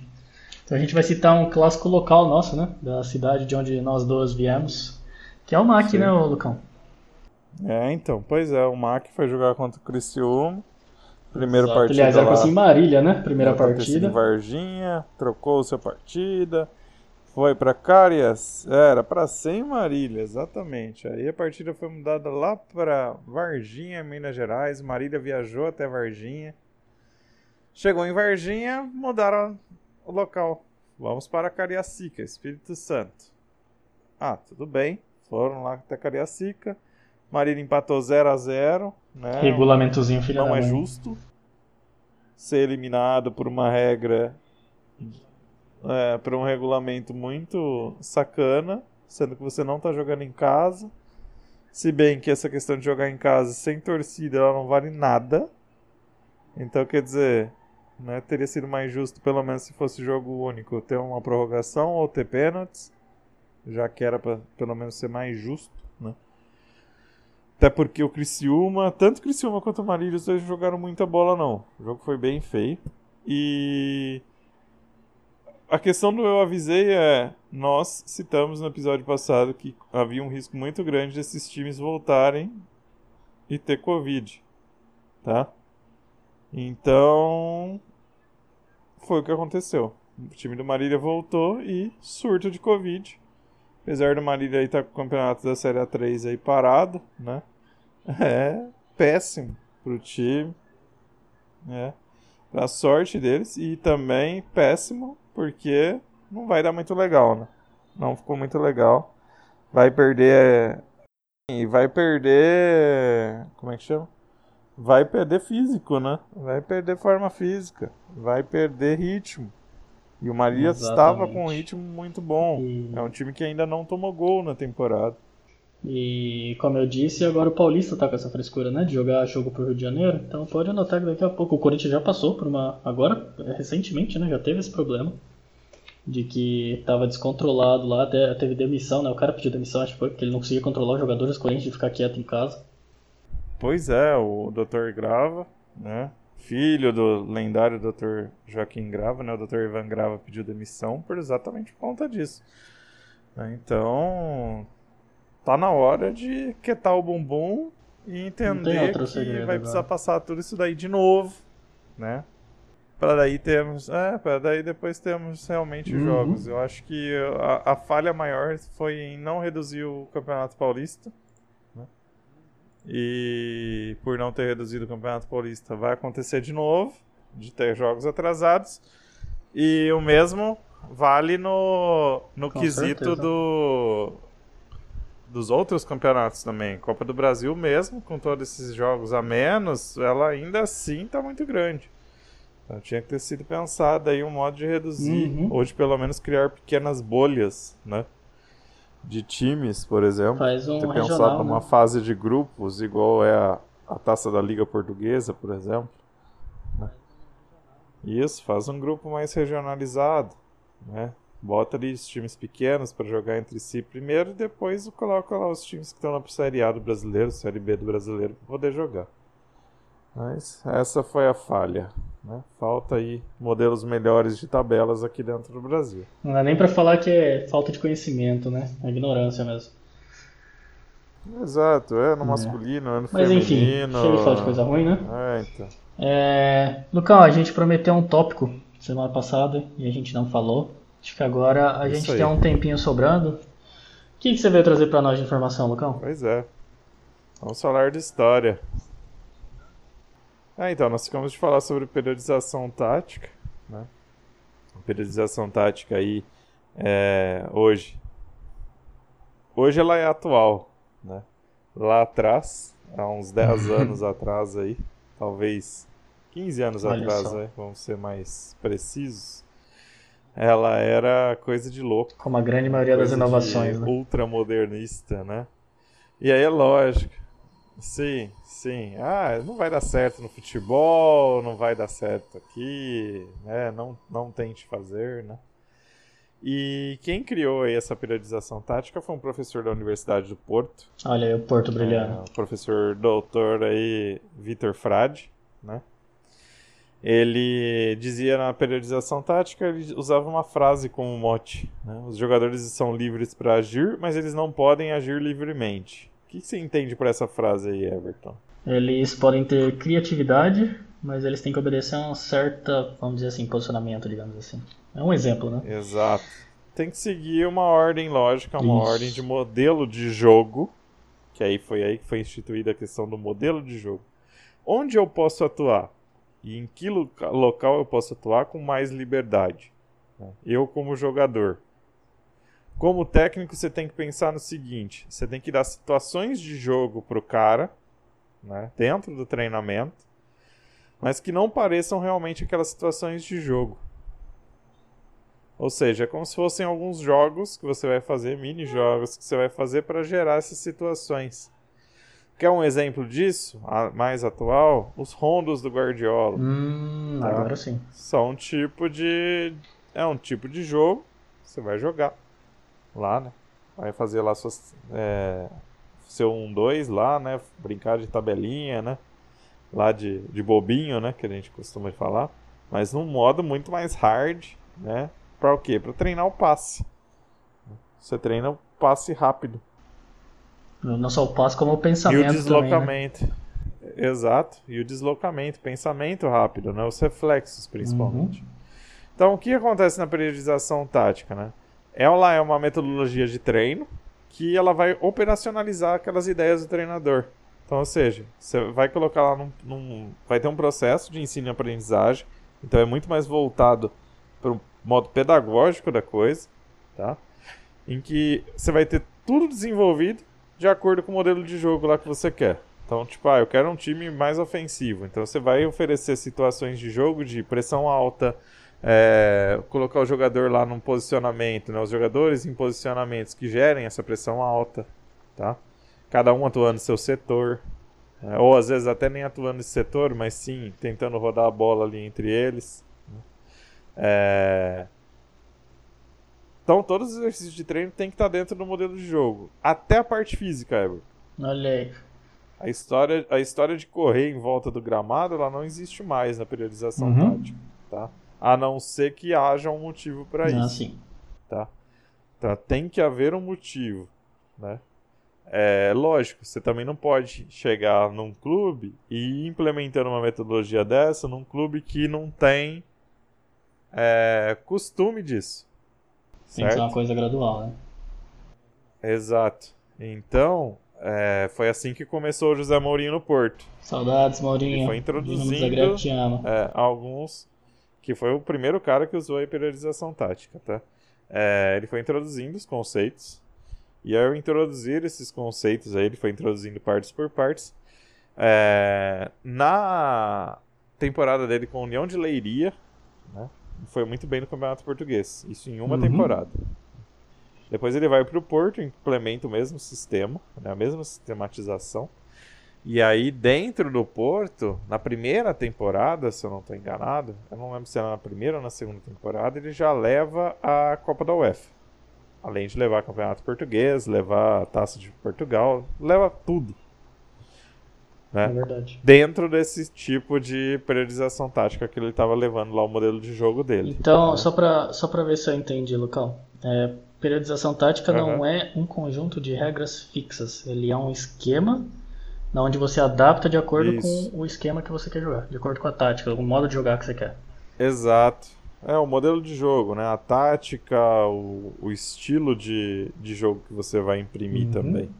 A: Então a gente vai citar um clássico local nosso, né? Da cidade de onde nós dois viemos, que é o MAC, Sim. né, Lucão?
B: É, então, pois é, o MAC foi jogar contra o Criciúma Primeira Exato. partida.
A: Aliás, era em Marília, né? Primeira partida.
B: Em Varginha, trocou sua partida. Foi para Carias, era para ser em Marília, exatamente. Aí a partida foi mudada lá para Varginha, Minas Gerais. Marília viajou até Varginha. Chegou em Varginha, mudaram o local. Vamos para Cariacica, Espírito Santo. Ah, tudo bem. Foram lá até Cariacica. Marília empatou 0 a 0 né?
A: Regulamentozinho filho
B: Não é justo ser eliminado por uma regra é, por um regulamento muito sacana, sendo que você não está jogando em casa. Se bem que essa questão de jogar em casa sem torcida ela não vale nada. Então quer dizer, né, teria sido mais justo, pelo menos se fosse jogo único, ter uma prorrogação ou ter pênaltis, já que era para pelo menos ser mais justo. Né? Até porque o Criciúma, tanto o Criciúma quanto o Marília, os dois jogaram muita bola não. O jogo foi bem feio. E a questão do eu avisei é, nós citamos no episódio passado que havia um risco muito grande desses times voltarem e ter Covid, tá? Então, foi o que aconteceu. o time do Marília voltou e surto de Covid. Apesar do Marília aí estar tá com o campeonato da Série A3 aí parado, né? É péssimo pro time. É. Pra sorte deles. E também péssimo porque não vai dar muito legal, né? Não ficou muito legal. Vai perder. E vai perder. Como é que chama? Vai perder físico, né? Vai perder forma física. Vai perder ritmo. E o Maria estava com um ritmo muito bom. E... É um time que ainda não tomou gol na temporada.
A: E como eu disse, agora o Paulista tá com essa frescura, né? De jogar jogo pro Rio de Janeiro. Então pode anotar que daqui a pouco o Corinthians já passou por uma. Agora, recentemente, né? Já teve esse problema. De que tava descontrolado lá, até teve demissão, né? O cara pediu demissão, acho que foi, porque ele não conseguia controlar os jogadores do Corinthians de ficar quieto em casa.
B: Pois é, o Dr. Grava, né? filho do lendário Dr. Joaquim Grava, né? O Dr. Ivan Grava pediu demissão por exatamente por conta disso. Então, tá na hora de quietar o bumbum e entender que segredo, vai precisar passar tudo isso daí de novo, né? Para daí termos, é, para daí depois temos realmente uhum. jogos. Eu acho que a, a falha maior foi em não reduzir o Campeonato Paulista e por não ter reduzido o Campeonato Paulista, vai acontecer de novo, de ter jogos atrasados. E o mesmo vale no, no quesito do, dos outros campeonatos também. Copa do Brasil mesmo, com todos esses jogos a menos, ela ainda assim está muito grande. Então tinha que ter sido pensado aí um modo de reduzir, uhum. ou de pelo menos criar pequenas bolhas, né? de times, por exemplo.
A: Faz um
B: ter
A: regional,
B: pensado
A: né?
B: numa fase de grupos, igual é a, a taça da Liga Portuguesa, por exemplo. Né? Isso, faz um grupo mais regionalizado, né? Bota ali os times pequenos para jogar entre si primeiro e depois coloca lá os times que estão na Série A do brasileiro, Série B do brasileiro, para poder jogar. Mas essa foi a falha. Né? Falta aí modelos melhores de tabelas aqui dentro do Brasil.
A: Não dá nem para falar que é falta de conhecimento, né? É ignorância mesmo.
B: Exato, é no é. masculino, é no Mas, feminino.
A: Mas enfim, chega de falar de coisa ruim, né?
B: É, então.
A: É... Lucão, a gente prometeu um tópico semana passada e a gente não falou. Acho que agora a Isso gente aí. tem um tempinho sobrando. O que, que você veio trazer para nós de informação, Lucão?
B: Pois é. Vamos falar de história. Ah, então, nós ficamos de falar sobre periodização tática, né? periodização tática aí, é, hoje. Hoje ela é atual, né? Lá atrás, há uns 10 [laughs] anos atrás aí, talvez 15 anos Olha atrás, né? vamos ser mais precisos, ela era coisa de louco.
A: Como a grande maioria das inovações, né?
B: Ultramodernista, né? E aí é lógico, Sim, sim. Ah, não vai dar certo no futebol, não vai dar certo aqui, né? Não, não tente fazer, né? E quem criou aí essa periodização tática foi um professor da Universidade do Porto.
A: Olha aí o Porto brilhando.
B: É, o professor doutor aí, Vitor Frade, né? Ele dizia na periodização tática, ele usava uma frase como mote. Né? Os jogadores são livres para agir, mas eles não podem agir livremente. O que você entende por essa frase aí, Everton?
A: Eles podem ter criatividade, mas eles têm que obedecer a um certo, vamos dizer assim, posicionamento, digamos assim. É um exemplo, né?
B: Exato. Tem que seguir uma ordem lógica, uma Isso. ordem de modelo de jogo, que aí foi aí que foi instituída a questão do modelo de jogo. Onde eu posso atuar? E em que local eu posso atuar com mais liberdade? Eu como jogador. Como técnico, você tem que pensar no seguinte: você tem que dar situações de jogo para o cara, né, dentro do treinamento, mas que não pareçam realmente aquelas situações de jogo. Ou seja, é como se fossem alguns jogos que você vai fazer, mini jogos que você vai fazer para gerar essas situações. Quer um exemplo disso, mais atual? Os rondos do Guardiola.
A: Hum, tá? Agora sim.
B: São um tipo de. É um tipo de jogo que você vai jogar lá, né? Vai fazer lá suas. É, seu 1-2 lá, né? Brincar de tabelinha, né? Lá de, de bobinho, né? Que a gente costuma falar. Mas num modo muito mais hard, né? Para o quê? Para treinar o passe. Você treina o passe rápido.
A: Não só o passe, como o pensamento.
B: E o deslocamento. Também, né? Exato. E o deslocamento, pensamento rápido, né? Os reflexos, principalmente. Uhum. Então, o que acontece na periodização tática, né? Ela é uma metodologia de treino que ela vai operacionalizar aquelas ideias do treinador. Então, ou seja, você vai colocar lá num, num vai ter um processo de ensino e aprendizagem, então é muito mais voltado para o modo pedagógico da coisa, tá? Em que você vai ter tudo desenvolvido de acordo com o modelo de jogo lá que você quer. Então, tipo, ah, eu quero um time mais ofensivo. Então você vai oferecer situações de jogo de pressão alta, é, colocar o jogador lá num posicionamento, né? Os jogadores em posicionamentos que gerem essa pressão alta, tá? Cada um atuando no seu setor. É, ou às vezes até nem atuando nesse setor, mas sim tentando rodar a bola ali entre eles. Né? É... Então todos os exercícios de treino tem que estar dentro do modelo de jogo. Até a parte física, Ever.
A: Olha aí.
B: A história, a história de correr em volta do gramado, ela não existe mais na periodização uhum. tática, tá? A não ser que haja um motivo para ah, isso. Sim. Tá? Então tem que haver um motivo, né? É lógico, você também não pode chegar num clube e ir implementando uma metodologia dessa num clube que não tem é, costume disso.
A: Tem que ser uma coisa gradual, né?
B: Exato. Então, é, foi assim que começou o José Mourinho no Porto.
A: Saudades, Mourinho. Ele
B: foi introduzindo é, alguns. Que foi o primeiro cara que usou a periodização tática, tá? É, ele foi introduzindo os conceitos. E ao introduzir esses conceitos aí, ele foi introduzindo partes por partes. É, na temporada dele com a União de Leiria, né, foi muito bem no Campeonato Português. Isso em uma uhum. temporada. Depois ele vai para o Porto, implementa o mesmo sistema, né, a mesma sistematização. E aí, dentro do Porto, na primeira temporada, se eu não estou enganado, eu não lembro se era na primeira ou na segunda temporada, ele já leva a Copa da UEFA. Além de levar Campeonato Português, levar a Taça de Portugal, leva tudo. Né? É
A: verdade.
B: Dentro desse tipo de periodização tática que ele estava levando lá o modelo de jogo dele.
A: Então, né? só para só ver se eu entendi, Lucão. É, periodização tática uhum. não é um conjunto de regras fixas. Ele é um esquema onde você adapta de acordo Isso. com o esquema que você quer jogar, de acordo com a tática, o modo de jogar que você quer.
B: Exato. É, o modelo de jogo, né? A tática, o, o estilo de, de jogo que você vai imprimir uhum. também.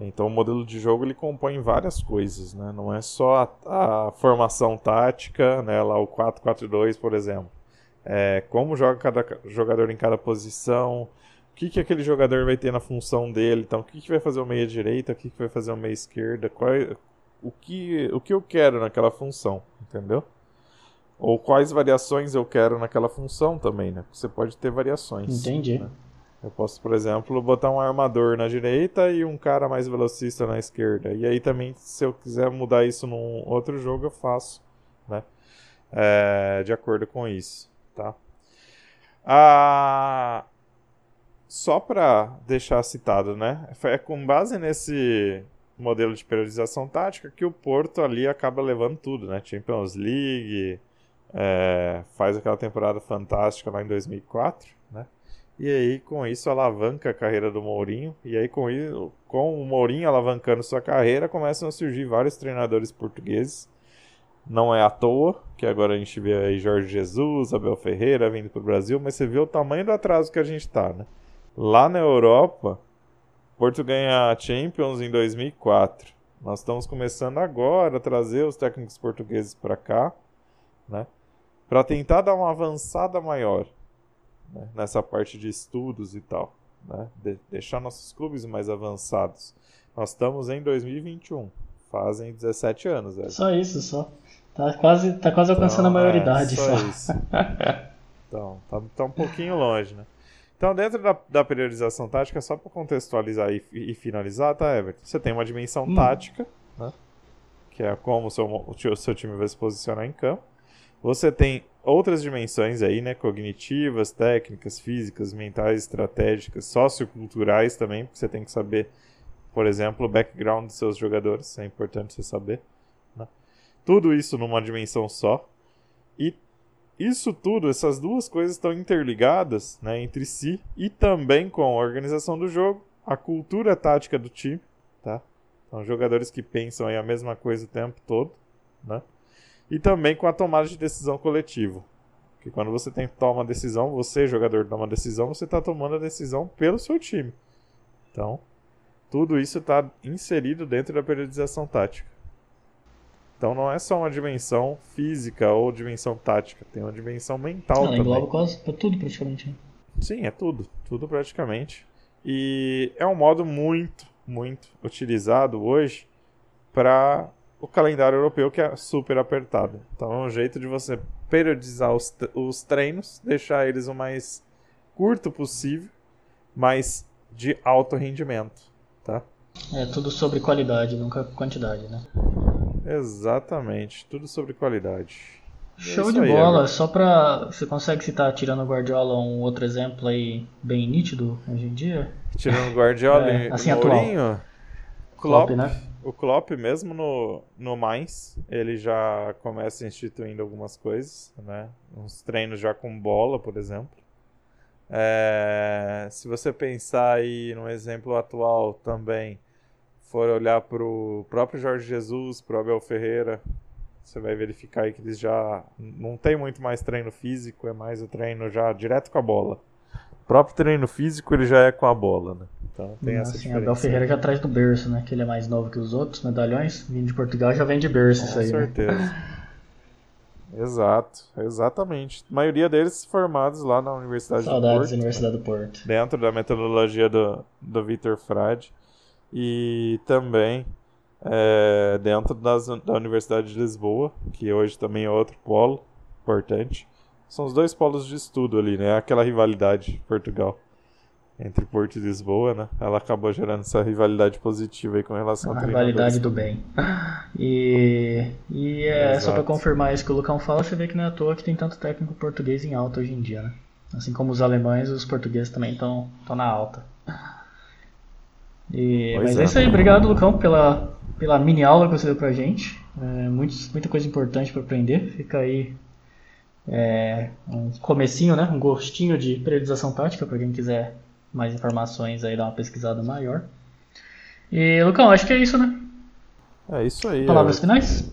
B: Então o modelo de jogo ele compõe várias coisas, né? Não é só a, a formação tática, né? Lá o 4-4-2, por exemplo é, como joga cada jogador em cada posição, o que, que aquele jogador vai ter na função dele, então o que, que vai fazer o meia direita, o que, que vai fazer o meia esquerda, qual, é, o, que, o que eu quero naquela função, entendeu? Ou quais variações eu quero naquela função também, né? Você pode ter variações.
A: Entendi.
B: Né? Eu posso, por exemplo, botar um armador na direita e um cara mais velocista na esquerda. E aí também, se eu quiser mudar isso num outro jogo, eu faço, né? É, de acordo com isso tá? Ah, só para deixar citado, né? É com base nesse modelo de periodização tática que o Porto ali acaba levando tudo, né? Champions League, é, faz aquela temporada fantástica lá em 2004, né? E aí, com isso, alavanca a carreira do Mourinho. E aí, com, isso, com o Mourinho alavancando sua carreira, começam a surgir vários treinadores portugueses não é à toa que agora a gente vê aí Jorge Jesus, Abel Ferreira vindo para o Brasil, mas você vê o tamanho do atraso que a gente está, né? Lá na Europa, Porto ganha a Champions em 2004. Nós estamos começando agora a trazer os técnicos portugueses para cá, né? Para tentar dar uma avançada maior né? nessa parte de estudos e tal, né? De deixar nossos clubes mais avançados. Nós estamos em 2021, fazem 17 anos. Velho.
A: Só isso, só. Tá quase, tá quase alcançando então, a maioridade. É, só, só.
B: isso. [laughs] então, tá, tá um pouquinho longe, né? Então, dentro da, da periodização tática, só para contextualizar e, e, finalizar, tá, Everton? Você tem uma dimensão hum. tática, né? Que é como o seu, o seu time vai se posicionar em campo. Você tem outras dimensões aí, né? Cognitivas, técnicas, físicas, mentais, estratégicas, socioculturais também, porque você tem que saber, por exemplo, o background dos seus jogadores, é importante você saber. Tudo isso numa dimensão só. E isso tudo, essas duas coisas estão interligadas né, entre si e também com a organização do jogo, a cultura tática do time, tá? São jogadores que pensam aí a mesma coisa o tempo todo, né? E também com a tomada de decisão coletiva. Porque quando você tem que tomar uma decisão, você, jogador, toma uma decisão, você está tomando a decisão pelo seu time. Então, tudo isso está inserido dentro da periodização tática. Então não é só uma dimensão física ou dimensão tática, tem uma dimensão mental Ela também.
A: quase tudo praticamente. Né?
B: Sim, é tudo, tudo praticamente. E é um modo muito, muito utilizado hoje para o calendário europeu que é super apertado. Então é um jeito de você periodizar os, os treinos, deixar eles o mais curto possível, mas de alto rendimento, tá?
A: É tudo sobre qualidade, nunca quantidade, né?
B: Exatamente, tudo sobre qualidade.
A: É Show é de aí, bola, só pra. Você consegue citar, tirando o Guardiola, um outro exemplo aí bem nítido hoje em dia?
B: Tirando o Guardiola [laughs]
A: é, assim, Mourinho,
B: Klopp, Klopp, né? O Klopp, mesmo no, no Mainz, ele já começa instituindo algumas coisas, né? Uns treinos já com bola, por exemplo. É, se você pensar aí no exemplo atual também, for olhar para o próprio Jorge Jesus, para o Abel Ferreira, você vai verificar aí que eles já não tem muito mais treino físico, é mais o treino já direto com a bola. O próprio treino físico ele já é com a bola, né? Então tem essa assim,
A: Abel Ferreira já traz do berço, né? Que ele é mais novo que os outros medalhões, vindo de Portugal já vem de berço
B: com
A: isso aí.
B: Com né? certeza. Né? [laughs] Exato, exatamente. A maioria deles formados lá na Universidade
A: Saudades
B: do Porto.
A: da Universidade do Porto.
B: Dentro da metodologia do, do Vitor Frade. E também é, dentro das, da Universidade de Lisboa, que hoje também é outro polo importante. São os dois polos de estudo ali, né? Aquela rivalidade Portugal entre Porto e Lisboa, né? Ela acabou gerando essa rivalidade positiva aí com relação
A: a rivalidade do bem. E, e é Exato. só para confirmar isso que o Lucão fala, você vê que não é à toa que tem tanto técnico português em alta hoje em dia, né? Assim como os alemães, os portugueses também estão na alta. E, mas é. é isso aí, obrigado Lucão pela, pela mini aula que você deu pra gente. É, muitos, muita coisa importante para aprender. Fica aí é, um comecinho, né? Um gostinho de periodização tática para quem quiser mais informações aí, dar uma pesquisada maior. E, Lucão, acho que é isso, né?
B: É isso aí.
A: Palavras é... finais?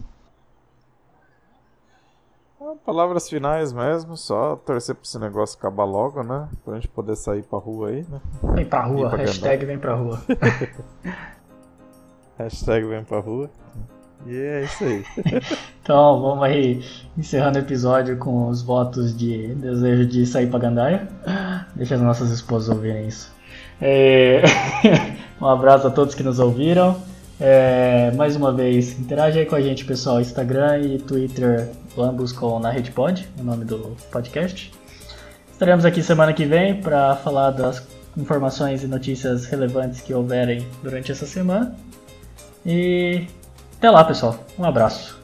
B: Ah, palavras finais mesmo, só torcer pra esse negócio acabar logo, né? Pra gente poder sair pra rua aí, né?
A: Vem pra rua, pra [laughs] hashtag vem pra rua.
B: hashtag vem pra rua. E é isso aí. [laughs]
A: então, vamos aí encerrando o episódio com os votos de desejo de sair pra Gandaia. Deixa as nossas esposas ouvirem isso. É... [laughs] um abraço a todos que nos ouviram. É... mais uma vez, interage aí com a gente, pessoal. Instagram e Twitter, ambos com na RedPod, o nome do podcast. Estaremos aqui semana que vem para falar das informações e notícias relevantes que houverem durante essa semana. E até lá, pessoal. Um abraço.